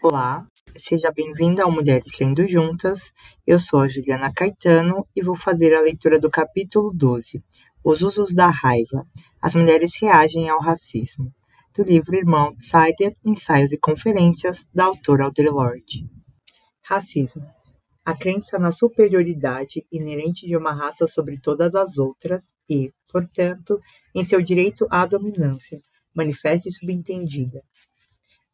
Olá, seja bem-vinda ao Mulheres Lendo Juntas. Eu sou a Juliana Caetano e vou fazer a leitura do capítulo 12, Os Usos da Raiva. As Mulheres Reagem ao Racismo, do livro Irmão Outsider, Ensaios e Conferências, da autora Audre Lorde. Racismo. A crença na superioridade inerente de uma raça sobre todas as outras e, portanto, em seu direito à dominância, manifesta e subentendida.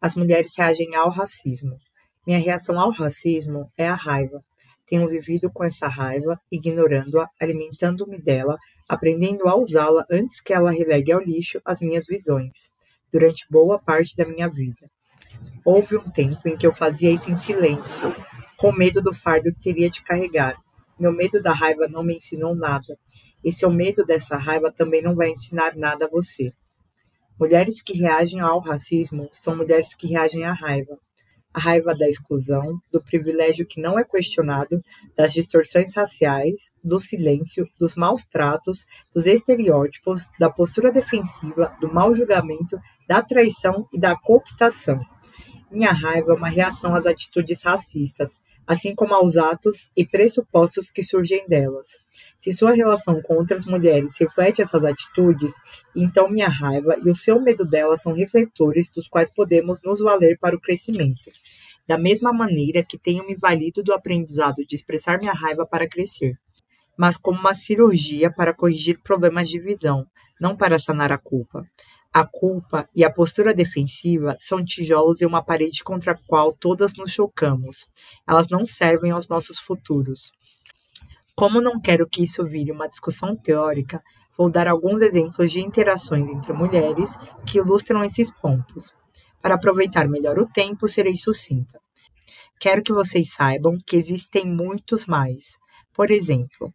As mulheres reagem ao racismo. Minha reação ao racismo é a raiva. Tenho vivido com essa raiva, ignorando-a, alimentando-me dela, aprendendo a usá-la antes que ela relegue ao lixo as minhas visões, durante boa parte da minha vida. Houve um tempo em que eu fazia isso em silêncio, com medo do fardo que teria de carregar. Meu medo da raiva não me ensinou nada, e seu medo dessa raiva também não vai ensinar nada a você. Mulheres que reagem ao racismo são mulheres que reagem à raiva. A raiva da exclusão, do privilégio que não é questionado, das distorções raciais, do silêncio, dos maus tratos, dos estereótipos, da postura defensiva, do mau julgamento, da traição e da cooptação. Minha raiva é uma reação às atitudes racistas, assim como aos atos e pressupostos que surgem delas. Se sua relação com outras mulheres reflete essas atitudes, então minha raiva e o seu medo delas são refletores dos quais podemos nos valer para o crescimento. Da mesma maneira que tenho me valido do aprendizado de expressar minha raiva para crescer, mas como uma cirurgia para corrigir problemas de visão, não para sanar a culpa. A culpa e a postura defensiva são tijolos em uma parede contra a qual todas nos chocamos. Elas não servem aos nossos futuros. Como não quero que isso vire uma discussão teórica, vou dar alguns exemplos de interações entre mulheres que ilustram esses pontos. Para aproveitar melhor o tempo, serei sucinta. Quero que vocês saibam que existem muitos mais. Por exemplo,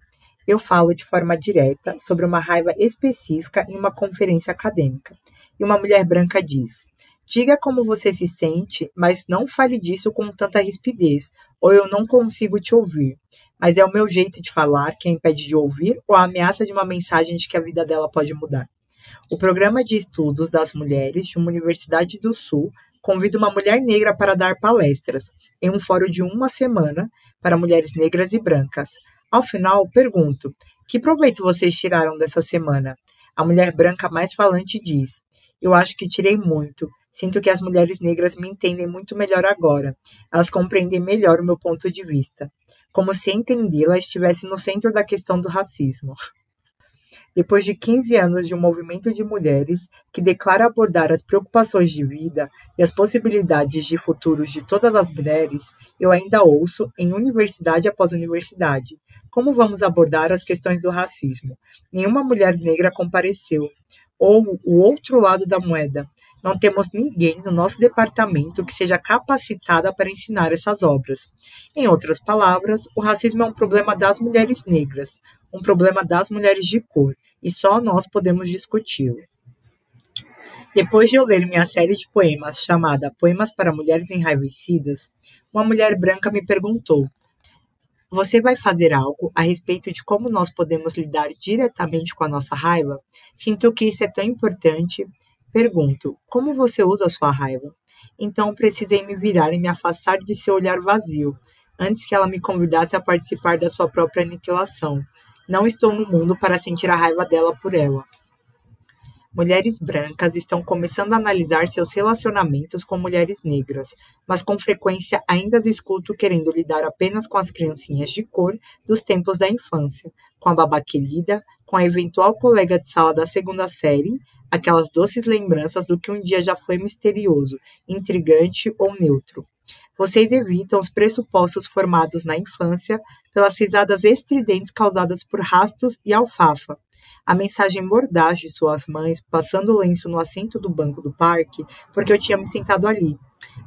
eu falo de forma direta sobre uma raiva específica em uma conferência acadêmica. E uma mulher branca diz: Diga como você se sente, mas não fale disso com tanta rispidez, ou eu não consigo te ouvir. Mas é o meu jeito de falar que a impede de ouvir ou a ameaça de uma mensagem de que a vida dela pode mudar. O programa de estudos das mulheres de uma Universidade do Sul convida uma mulher negra para dar palestras em um fórum de uma semana para mulheres negras e brancas. Ao final, pergunto: que proveito vocês tiraram dessa semana? A mulher branca mais falante diz: Eu acho que tirei muito. Sinto que as mulheres negras me entendem muito melhor agora. Elas compreendem melhor o meu ponto de vista. Como se entendê-la estivesse no centro da questão do racismo. Depois de 15 anos de um movimento de mulheres que declara abordar as preocupações de vida e as possibilidades de futuros de todas as mulheres, eu ainda ouço, em universidade após universidade, como vamos abordar as questões do racismo? Nenhuma mulher negra compareceu. Ou o outro lado da moeda. Não temos ninguém no nosso departamento que seja capacitada para ensinar essas obras. Em outras palavras, o racismo é um problema das mulheres negras, um problema das mulheres de cor, e só nós podemos discuti-lo. Depois de eu ler minha série de poemas chamada Poemas para Mulheres Enraivecidas, uma mulher branca me perguntou você vai fazer algo a respeito de como nós podemos lidar diretamente com a nossa raiva? Sinto que isso é tão importante. Pergunto: como você usa a sua raiva? Então precisei me virar e me afastar de seu olhar vazio, antes que ela me convidasse a participar da sua própria aniquilação. Não estou no mundo para sentir a raiva dela por ela. Mulheres brancas estão começando a analisar seus relacionamentos com mulheres negras, mas com frequência ainda as escuto querendo lidar apenas com as criancinhas de cor dos tempos da infância, com a babá querida, com a eventual colega de sala da segunda série, aquelas doces lembranças do que um dia já foi misterioso, intrigante ou neutro. Vocês evitam os pressupostos formados na infância pelas risadas estridentes causadas por rastos e alfafa a mensagem mordaz de suas mães, passando o lenço no assento do banco do parque, porque eu tinha me sentado ali.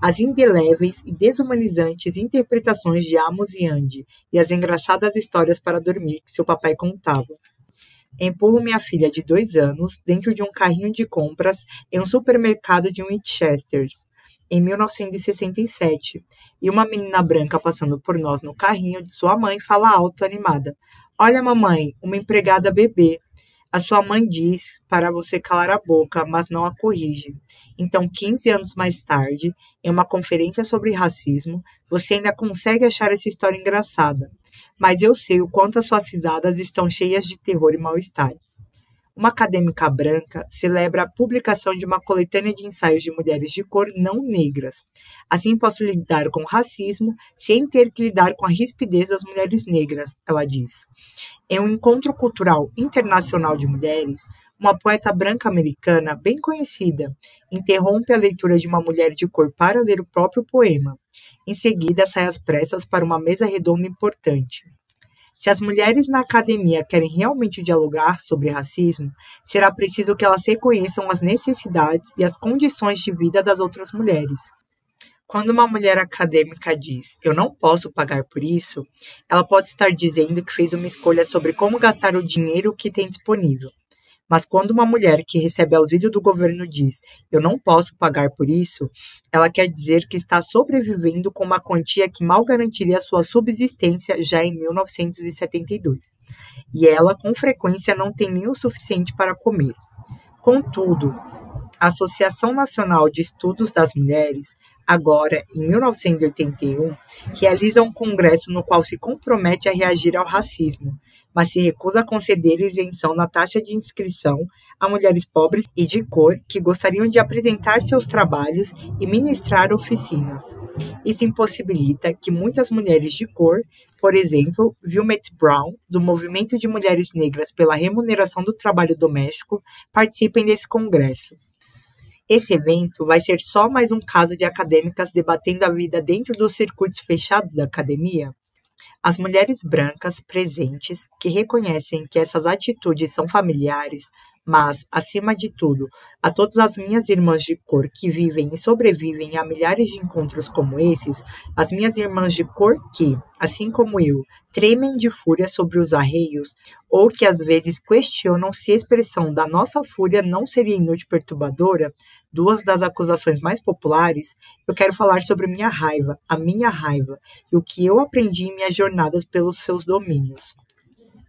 As indeléveis e desumanizantes interpretações de Amos e Andy e as engraçadas histórias para dormir que seu papai contava. Empurro minha filha de dois anos dentro de um carrinho de compras em um supermercado de Winchester, em 1967, e uma menina branca passando por nós no carrinho de sua mãe fala alto animada: Olha, mamãe, uma empregada bebê. A sua mãe diz para você calar a boca, mas não a corrige. Então, 15 anos mais tarde, em uma conferência sobre racismo, você ainda consegue achar essa história engraçada. Mas eu sei o quanto as suas risadas estão cheias de terror e mal-estar uma acadêmica branca celebra a publicação de uma coletânea de ensaios de mulheres de cor não negras. Assim posso lidar com o racismo sem ter que lidar com a rispidez das mulheres negras, ela diz. Em um encontro cultural internacional de mulheres, uma poeta branca americana bem conhecida interrompe a leitura de uma mulher de cor para ler o próprio poema. Em seguida, sai às pressas para uma mesa redonda importante. Se as mulheres na academia querem realmente dialogar sobre racismo, será preciso que elas reconheçam as necessidades e as condições de vida das outras mulheres. Quando uma mulher acadêmica diz eu não posso pagar por isso, ela pode estar dizendo que fez uma escolha sobre como gastar o dinheiro que tem disponível. Mas quando uma mulher que recebe auxílio do governo diz eu não posso pagar por isso, ela quer dizer que está sobrevivendo com uma quantia que mal garantiria sua subsistência já em 1972. E ela, com frequência, não tem nem o suficiente para comer. Contudo, a Associação Nacional de Estudos das Mulheres, agora em 1981, realiza um congresso no qual se compromete a reagir ao racismo, mas se recusa a conceder isenção na taxa de inscrição a mulheres pobres e de cor que gostariam de apresentar seus trabalhos e ministrar oficinas. Isso impossibilita que muitas mulheres de cor, por exemplo, Wilmette Brown, do Movimento de Mulheres Negras pela Remuneração do Trabalho Doméstico, participem desse congresso. Esse evento vai ser só mais um caso de acadêmicas debatendo a vida dentro dos circuitos fechados da academia? As mulheres brancas presentes, que reconhecem que essas atitudes são familiares, mas, acima de tudo, a todas as minhas irmãs de cor que vivem e sobrevivem a milhares de encontros como esses, as minhas irmãs de cor que, assim como eu, tremem de fúria sobre os arreios, ou que às vezes questionam se a expressão da nossa fúria não seria inútil e perturbadora, duas das acusações mais populares, eu quero falar sobre minha raiva, a minha raiva, e o que eu aprendi em minhas jornadas pelos seus domínios.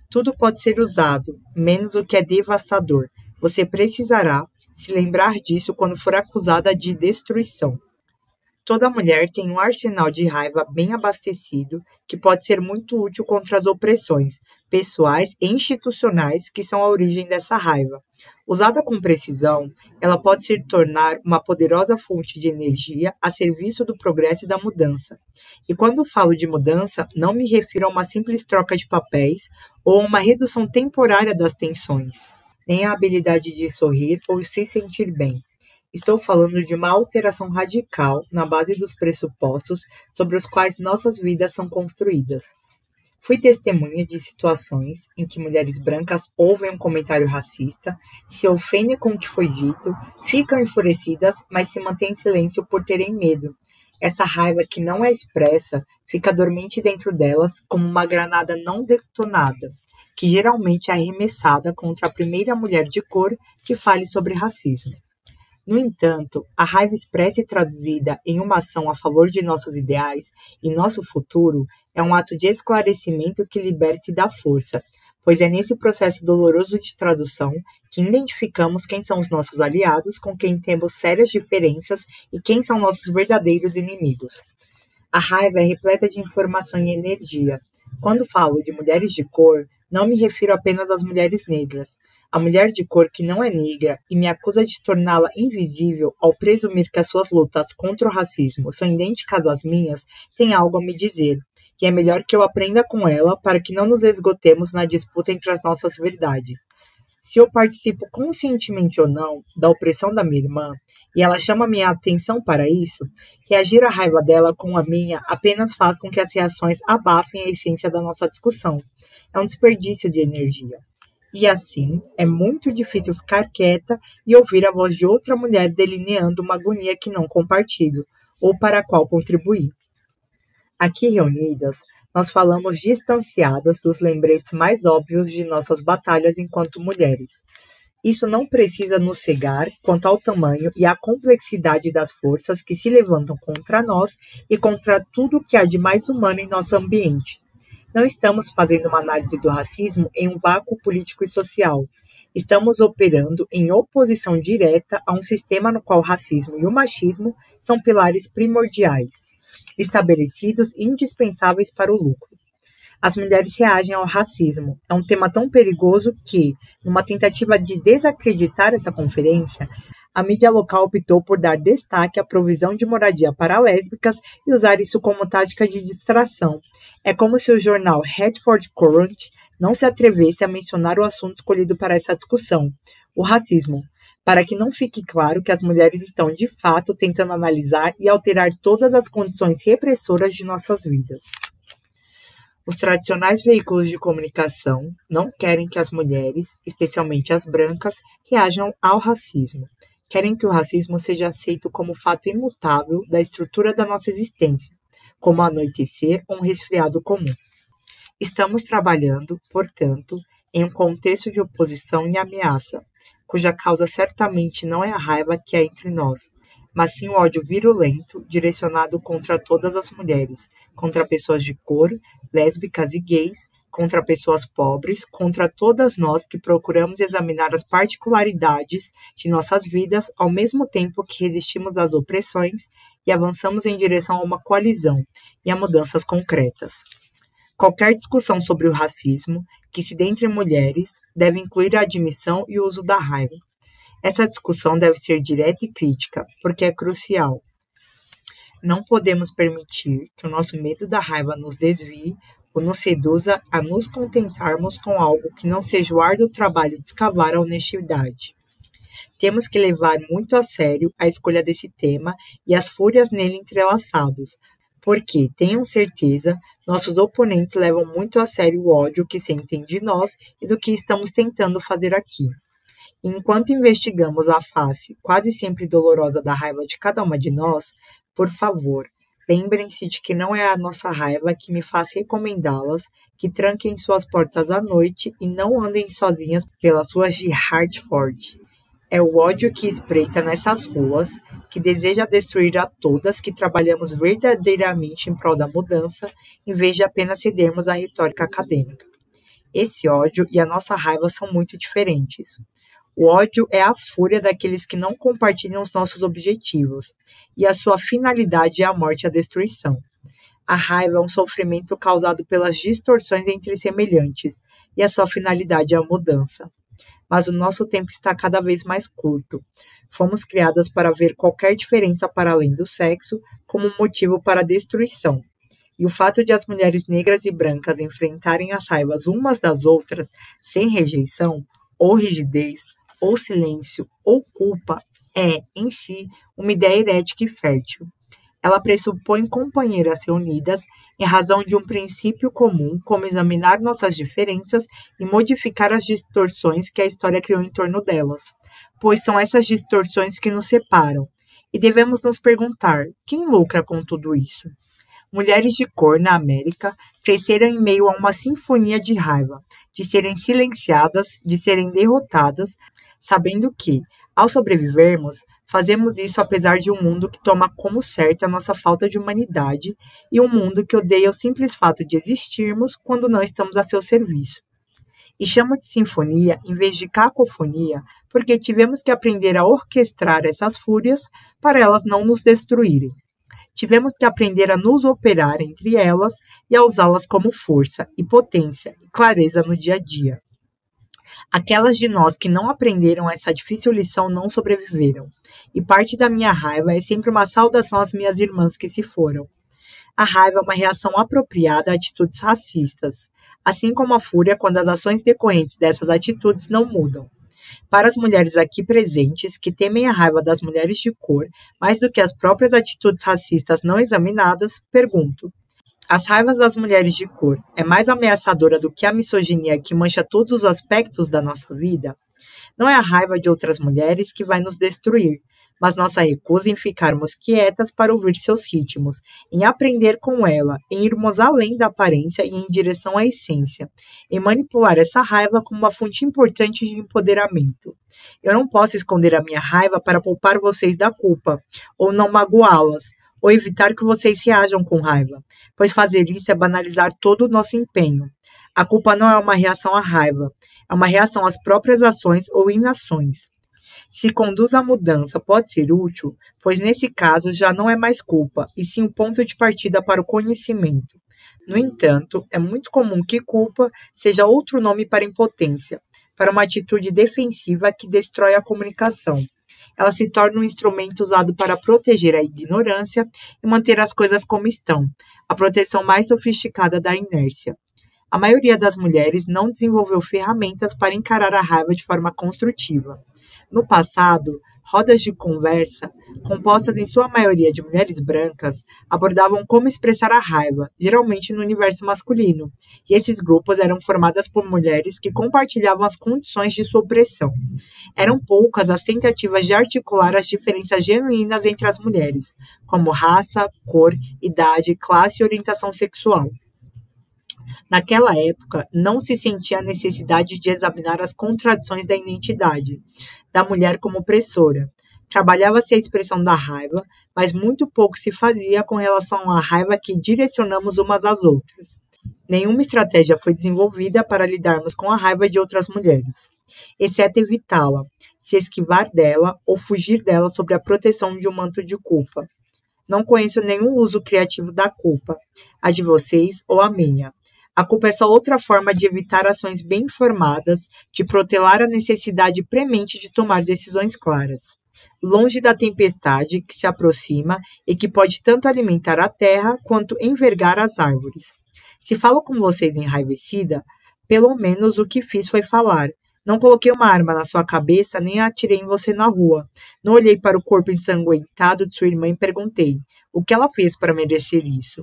Tudo pode ser usado, menos o que é devastador. Você precisará se lembrar disso quando for acusada de destruição. Toda mulher tem um arsenal de raiva bem abastecido que pode ser muito útil contra as opressões pessoais e institucionais que são a origem dessa raiva. Usada com precisão, ela pode se tornar uma poderosa fonte de energia a serviço do progresso e da mudança. E quando falo de mudança, não me refiro a uma simples troca de papéis ou uma redução temporária das tensões, nem a habilidade de sorrir ou se sentir bem. Estou falando de uma alteração radical na base dos pressupostos sobre os quais nossas vidas são construídas. Fui testemunha de situações em que mulheres brancas ouvem um comentário racista, se ofendem com o que foi dito, ficam enfurecidas, mas se mantêm em silêncio por terem medo. Essa raiva que não é expressa fica dormente dentro delas como uma granada não detonada, que geralmente é arremessada contra a primeira mulher de cor que fale sobre racismo. No entanto, a raiva expressa e traduzida em uma ação a favor de nossos ideais e nosso futuro é um ato de esclarecimento que liberta e dá força, pois é nesse processo doloroso de tradução que identificamos quem são os nossos aliados, com quem temos sérias diferenças e quem são nossos verdadeiros inimigos. A raiva é repleta de informação e energia. Quando falo de mulheres de cor, não me refiro apenas às mulheres negras, a mulher de cor que não é negra e me acusa de torná-la invisível ao presumir que as suas lutas contra o racismo são idênticas às minhas, tem algo a me dizer. E é melhor que eu aprenda com ela para que não nos esgotemos na disputa entre as nossas verdades. Se eu participo conscientemente ou não da opressão da minha irmã, e ela chama minha atenção para isso, reagir à raiva dela com a minha apenas faz com que as reações abafem a essência da nossa discussão. É um desperdício de energia. E assim, é muito difícil ficar quieta e ouvir a voz de outra mulher delineando uma agonia que não compartilho ou para a qual contribuí. Aqui reunidas, nós falamos distanciadas dos lembretes mais óbvios de nossas batalhas enquanto mulheres. Isso não precisa nos cegar quanto ao tamanho e à complexidade das forças que se levantam contra nós e contra tudo que há de mais humano em nosso ambiente, não estamos fazendo uma análise do racismo em um vácuo político e social. Estamos operando em oposição direta a um sistema no qual o racismo e o machismo são pilares primordiais, estabelecidos e indispensáveis para o lucro. As mulheres reagem ao racismo. É um tema tão perigoso que, numa tentativa de desacreditar essa conferência, a mídia local optou por dar destaque à provisão de moradia para lésbicas e usar isso como tática de distração. É como se o jornal Hertford Courant não se atrevesse a mencionar o assunto escolhido para essa discussão, o racismo, para que não fique claro que as mulheres estão de fato tentando analisar e alterar todas as condições repressoras de nossas vidas. Os tradicionais veículos de comunicação não querem que as mulheres, especialmente as brancas, reajam ao racismo. Querem que o racismo seja aceito como fato imutável da estrutura da nossa existência, como anoitecer ou um resfriado comum. Estamos trabalhando, portanto, em um contexto de oposição e ameaça, cuja causa certamente não é a raiva que há entre nós, mas sim o ódio virulento direcionado contra todas as mulheres, contra pessoas de cor, lésbicas e gays, contra pessoas pobres, contra todas nós que procuramos examinar as particularidades de nossas vidas ao mesmo tempo que resistimos às opressões e avançamos em direção a uma coalizão e a mudanças concretas. Qualquer discussão sobre o racismo que se dê entre mulheres deve incluir a admissão e o uso da raiva, essa discussão deve ser direta e crítica, porque é crucial. Não podemos permitir que o nosso medo da raiva nos desvie ou nos seduza a nos contentarmos com algo que não seja o árduo trabalho de escavar a honestidade. Temos que levar muito a sério a escolha desse tema e as fúrias nele entrelaçados, porque, tenham certeza, nossos oponentes levam muito a sério o ódio que sentem de nós e do que estamos tentando fazer aqui. Enquanto investigamos a face quase sempre dolorosa da raiva de cada uma de nós, por favor, lembrem-se de que não é a nossa raiva que me faz recomendá-las que tranquem suas portas à noite e não andem sozinhas pelas ruas de Hartford. É o ódio que espreita nessas ruas, que deseja destruir a todas que trabalhamos verdadeiramente em prol da mudança, em vez de apenas cedermos à retórica acadêmica. Esse ódio e a nossa raiva são muito diferentes. O ódio é a fúria daqueles que não compartilham os nossos objetivos, e a sua finalidade é a morte e a destruição. A raiva é um sofrimento causado pelas distorções entre semelhantes, e a sua finalidade é a mudança. Mas o nosso tempo está cada vez mais curto. Fomos criadas para ver qualquer diferença para além do sexo como motivo para a destruição. E o fato de as mulheres negras e brancas enfrentarem as raivas umas das outras sem rejeição ou rigidez ou silêncio ou culpa é, em si, uma ideia herética e fértil. Ela pressupõe companheiras reunidas em razão de um princípio comum, como examinar nossas diferenças e modificar as distorções que a história criou em torno delas, pois são essas distorções que nos separam. E devemos nos perguntar: quem lucra com tudo isso? Mulheres de cor na América cresceram em meio a uma sinfonia de raiva, de serem silenciadas, de serem derrotadas, sabendo que, ao sobrevivermos, fazemos isso apesar de um mundo que toma como certo a nossa falta de humanidade e um mundo que odeia o simples fato de existirmos quando não estamos a seu serviço. E chamo de sinfonia em vez de cacofonia, porque tivemos que aprender a orquestrar essas fúrias para elas não nos destruírem. Tivemos que aprender a nos operar entre elas e a usá-las como força e potência e clareza no dia a dia. Aquelas de nós que não aprenderam essa difícil lição não sobreviveram. E parte da minha raiva é sempre uma saudação às minhas irmãs que se foram. A raiva é uma reação apropriada a atitudes racistas, assim como a fúria quando as ações decorrentes dessas atitudes não mudam. Para as mulheres aqui presentes que temem a raiva das mulheres de cor mais do que as próprias atitudes racistas não examinadas, pergunto: as raivas das mulheres de cor é mais ameaçadora do que a misoginia que mancha todos os aspectos da nossa vida? Não é a raiva de outras mulheres que vai nos destruir, mas nossa recusa em ficarmos quietas para ouvir seus ritmos, em aprender com ela, em irmos além da aparência e em direção à essência, em manipular essa raiva como uma fonte importante de empoderamento. Eu não posso esconder a minha raiva para poupar vocês da culpa, ou não magoá-las, ou evitar que vocês reajam com raiva, pois fazer isso é banalizar todo o nosso empenho. A culpa não é uma reação à raiva, É uma reação às próprias ações ou inações. Se conduz à mudança pode ser útil, pois nesse caso já não é mais culpa, e sim um ponto de partida para o conhecimento. No entanto, é muito comum que culpa seja outro nome para impotência, para uma atitude defensiva que destrói a comunicação. Ela se torna um instrumento usado para proteger a ignorância e manter as coisas como estão, a proteção mais sofisticada da inércia. A maioria das mulheres não desenvolveu ferramentas para encarar a raiva de forma construtiva. No passado, rodas de conversa, compostas em sua maioria de mulheres brancas, abordavam como expressar a raiva, geralmente no universo masculino, e esses grupos eram formados por mulheres que compartilhavam as condições de sua opressão. Eram poucas as tentativas de articular as diferenças genuínas entre as mulheres, como raça, cor, idade, classe e orientação sexual. Naquela época, não se sentia a necessidade de examinar as contradições da identidade da mulher como opressora. Trabalhava-se a expressão da raiva, mas muito pouco se fazia com relação à raiva que direcionamos umas às outras. Nenhuma estratégia foi desenvolvida para lidarmos com a raiva de outras mulheres, exceto evitá-la, se esquivar dela ou fugir dela sob a proteção de um manto de culpa. Não conheço nenhum uso criativo da culpa, a de vocês ou a minha. A culpa é só outra forma de evitar ações bem informadas, de protelar a necessidade premente de tomar decisões claras. Longe da tempestade que se aproxima e que pode tanto alimentar a terra quanto envergar as árvores. Se falo com vocês enraivecida, pelo menos o que fiz foi falar. Não coloquei uma arma na sua cabeça nem atirei em você na rua. Não olhei para o corpo ensanguentado de sua irmã e perguntei: o que ela fez para merecer isso?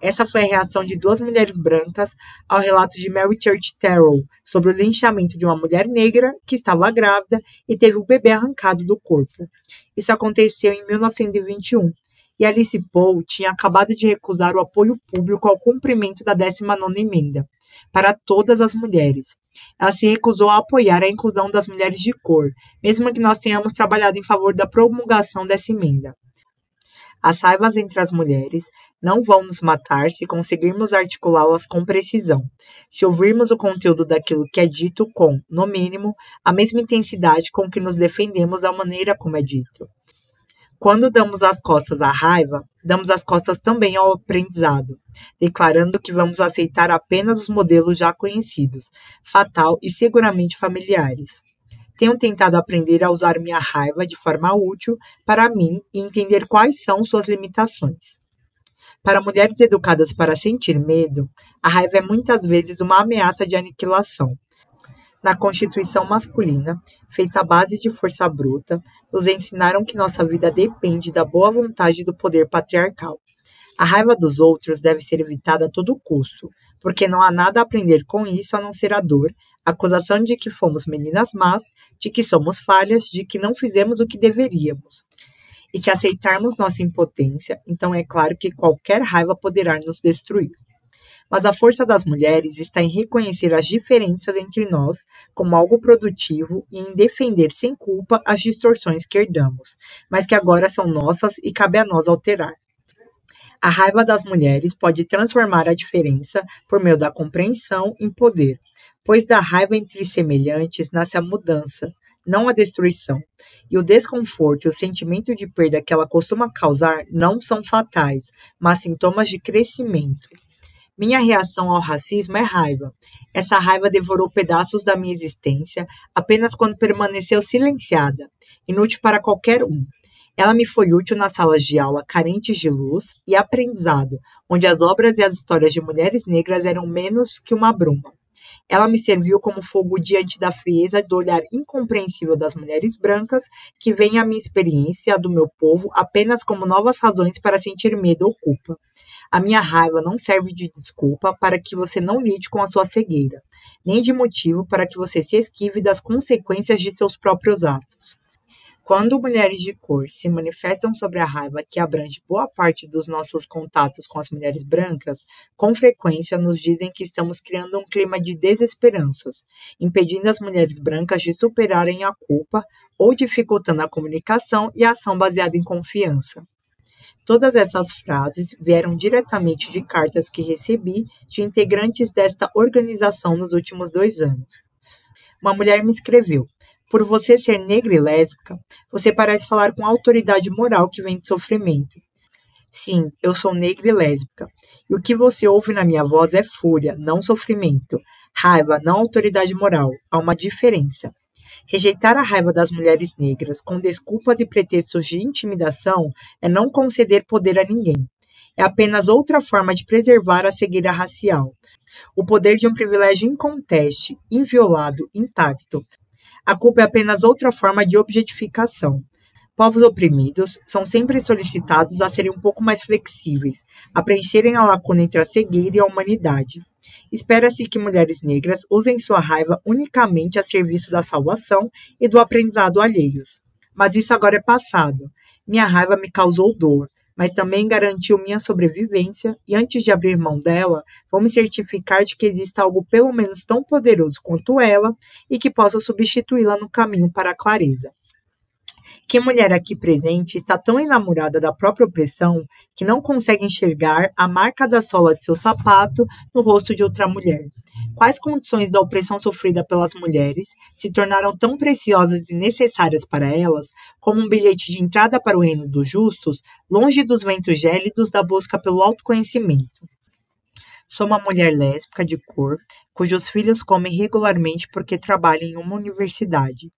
Essa foi a reação de duas mulheres brancas ao relato de Mary Church Terrell sobre o linchamento de uma mulher negra que estava grávida e teve o bebê arrancado do corpo. Isso aconteceu em 1921 e Alice Paul tinha acabado de recusar o apoio público ao cumprimento da 19ª emenda para todas as mulheres. Ela se recusou a apoiar a inclusão das mulheres de cor, mesmo que nós tenhamos trabalhado em favor da promulgação dessa emenda. As raivas entre as mulheres não vão nos matar se conseguirmos articulá-las com precisão, se ouvirmos o conteúdo daquilo que é dito com, no mínimo, a mesma intensidade com que nos defendemos da maneira como é dito. Quando damos as costas à raiva, damos as costas também ao aprendizado, declarando que vamos aceitar apenas os modelos já conhecidos, fatal e seguramente familiares. Tenho tentado aprender a usar minha raiva de forma útil para mim e entender quais são suas limitações. Para mulheres educadas para sentir medo, a raiva é muitas vezes uma ameaça de aniquilação. Na constituição masculina, feita à base de força bruta, nos ensinaram que nossa vida depende da boa vontade do poder patriarcal. A raiva dos outros deve ser evitada a todo custo, porque não há nada a aprender com isso a não ser a dor, a acusação de que fomos meninas más, de que somos falhas, de que não fizemos o que deveríamos. E se aceitarmos nossa impotência, então é claro que qualquer raiva poderá nos destruir. Mas a força das mulheres está em reconhecer as diferenças entre nós como algo produtivo e em defender sem culpa as distorções que herdamos, mas que agora são nossas e cabe a nós alterar. A raiva das mulheres pode transformar a diferença por meio da compreensão em poder, pois da raiva entre semelhantes nasce a mudança, não a destruição. E o desconforto e o sentimento de perda que ela costuma causar não são fatais, mas sintomas de crescimento. Minha reação ao racismo é raiva. Essa raiva devorou pedaços da minha existência apenas quando permaneceu silenciada, inútil para qualquer um. Ela me foi útil nas salas de aula carentes de luz e aprendizado, onde as obras e as histórias de mulheres negras eram menos que uma bruma. Ela me serviu como fogo diante da frieza do olhar incompreensível das mulheres brancas, que veem a minha experiência a do meu povo apenas como novas razões para sentir medo ou culpa. A minha raiva não serve de desculpa para que você não lide com a sua cegueira, nem de motivo para que você se esquive das consequências de seus próprios atos. Quando mulheres de cor se manifestam sobre a raiva que abrange boa parte dos nossos contatos com as mulheres brancas, com frequência nos dizem que estamos criando um clima de desesperanças, impedindo as mulheres brancas de superarem a culpa ou dificultando a comunicação e a ação baseada em confiança. Todas essas frases vieram diretamente de cartas que recebi de integrantes desta organização nos últimos dois anos. uma mulher me escreveu: Por você ser negra e lésbica, você parece falar com autoridade moral que vem de sofrimento. Sim, eu sou negra e lésbica. E o que você ouve na minha voz é fúria, não sofrimento. Raiva, não autoridade moral. Há uma diferença. Rejeitar a raiva das mulheres negras com desculpas e pretextos de intimidação é não conceder poder a ninguém. É apenas outra forma de preservar a cegueira racial. O poder de um privilégio inconteste, inviolado, intacto. A culpa é apenas outra forma de objetificação. Povos oprimidos são sempre solicitados a serem um pouco mais flexíveis, a preencherem a lacuna entre a cegueira e a humanidade. Espera-se que mulheres negras usem sua raiva unicamente a serviço da salvação e do aprendizado alheios. Mas isso agora é passado. Minha raiva me causou dor, mas também garantiu minha sobrevivência, e antes de abrir mão dela, vou me certificar de que exista algo pelo menos tão poderoso quanto ela e que possa substituí-la no caminho para a clareza. Que mulher aqui presente está tão enamorada da própria opressão que não consegue enxergar a marca da sola de seu sapato no rosto de outra mulher? Quais condições da opressão sofrida pelas mulheres se tornaram tão preciosas e necessárias para elas como um bilhete de entrada para o reino dos justos, longe dos ventos gélidos da busca pelo autoconhecimento? Sou uma mulher lésbica de cor, cujos filhos comem regularmente porque trabalham em uma universidade.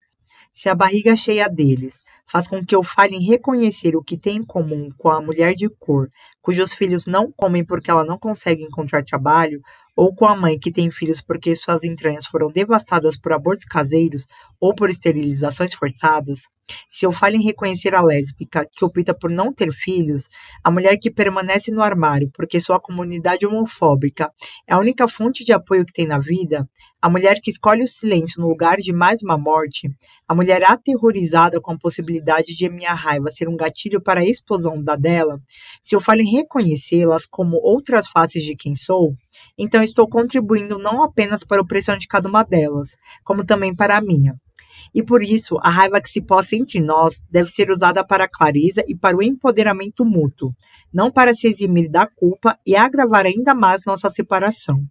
Se a barriga cheia deles faz com que eu falhe em reconhecer o que tem em comum com a mulher de cor, cujos filhos não comem porque ela não consegue encontrar trabalho, ou com a mãe que tem filhos porque suas entranhas foram devastadas por abortos caseiros ou por esterilizações forçadas, se eu falho em reconhecer a lésbica que opta por não ter filhos, a mulher que permanece no armário porque sua comunidade homofóbica é a única fonte de apoio que tem na vida, a mulher que escolhe o silêncio no lugar de mais uma morte, a mulher aterrorizada com a possibilidade de minha raiva ser um gatilho para a explosão da dela, se eu falho em reconhecê-las como outras faces de quem sou, então estou contribuindo não apenas para a opressão de cada uma delas, como também para a minha. E por isso, a raiva que se possa entre nós deve ser usada para a clareza e para o empoderamento mútuo, não para se eximir da culpa e agravar ainda mais nossa separação.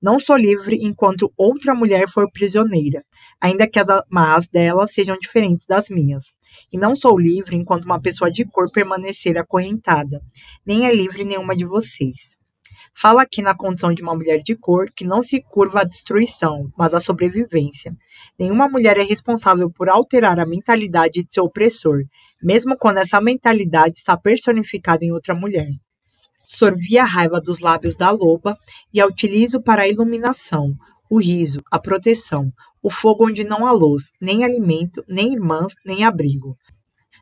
Não sou livre enquanto outra mulher for prisioneira, ainda que as amarras dela sejam diferentes das minhas. E não sou livre enquanto uma pessoa de cor permanecer acorrentada. Nem é livre nenhuma de vocês. Fala aqui na condição de uma mulher de cor que não se curva à destruição, mas à sobrevivência. Nenhuma mulher é responsável por alterar a mentalidade de seu opressor, mesmo quando essa mentalidade está personificada em outra mulher. Sorvi a raiva dos lábios da loba e a utilizo para a iluminação, o riso, a proteção, o fogo onde não há luz, nem alimento, nem irmãs, nem abrigo.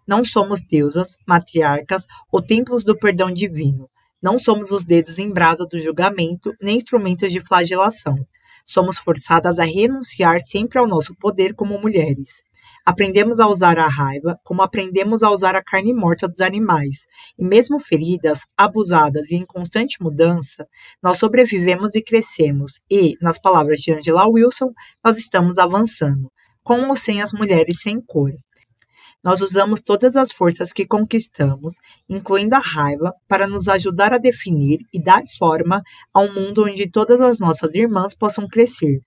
Não somos deusas, matriarcas ou templos do perdão divino. Não somos os dedos em brasa do julgamento, nem instrumentos de flagelação. Somos forçadas a renunciar sempre ao nosso poder como mulheres. Aprendemos a usar a raiva como aprendemos a usar a carne morta dos animais. E mesmo feridas, abusadas e em constante mudança, nós sobrevivemos e crescemos. E, nas palavras de Angela Wilson, nós estamos avançando, com ou sem as mulheres sem cor. Nós usamos todas as forças que conquistamos, incluindo a raiva, para nos ajudar a definir e dar forma a um mundo onde todas as nossas irmãs possam crescer,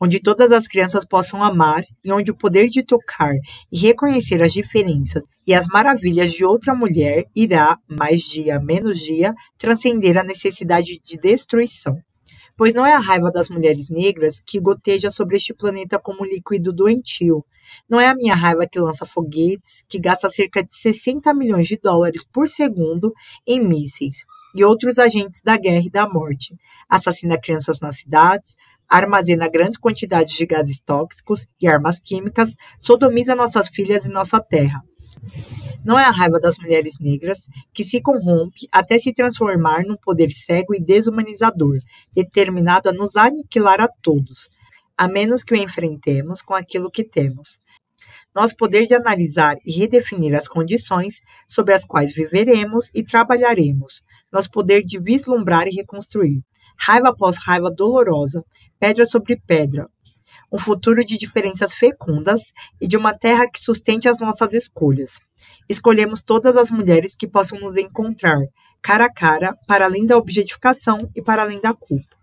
onde todas as crianças possam amar e onde o poder de tocar e reconhecer as diferenças e as maravilhas de outra mulher irá, mais dia menos dia, transcender a necessidade de destruição pois não é a raiva das mulheres negras que goteja sobre este planeta como líquido doentio. Não é a minha raiva que lança foguetes, que gasta cerca de 60 milhões de dólares por segundo em mísseis e outros agentes da guerra e da morte, assassina crianças nas cidades, armazena grandes quantidades de gases tóxicos e armas químicas, sodomiza nossas filhas e nossa terra. Não é a raiva das mulheres negras que se corrompe até se transformar num poder cego e desumanizador, determinado a nos aniquilar a todos, a menos que o enfrentemos com aquilo que temos. Nosso poder de analisar e redefinir as condições sobre as quais viveremos e trabalharemos, nosso poder de vislumbrar e reconstruir, raiva após raiva dolorosa, pedra sobre pedra, um futuro de diferenças fecundas e de uma terra que sustente as nossas escolhas. Escolhemos todas as mulheres que possam nos encontrar, cara a cara, para além da objetificação e para além da culpa.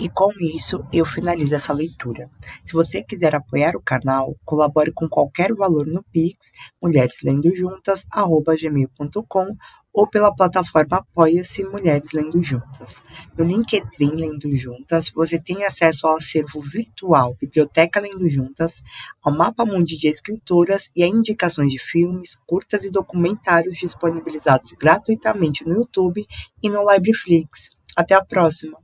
E com isso eu finalizo essa leitura. Se você quiser apoiar o canal, colabore com qualquer valor no Pix, mulhereslendojuntas@gmail.com ou pela plataforma Apoia-se Mulheres Lendo Juntas. No Linktree Lendo Juntas, você tem acesso ao acervo virtual Biblioteca Lendo Juntas, ao mapa mundi de escritoras e a indicações de filmes, curtas e documentários disponibilizados gratuitamente no YouTube e no Libreflix. Até a próxima!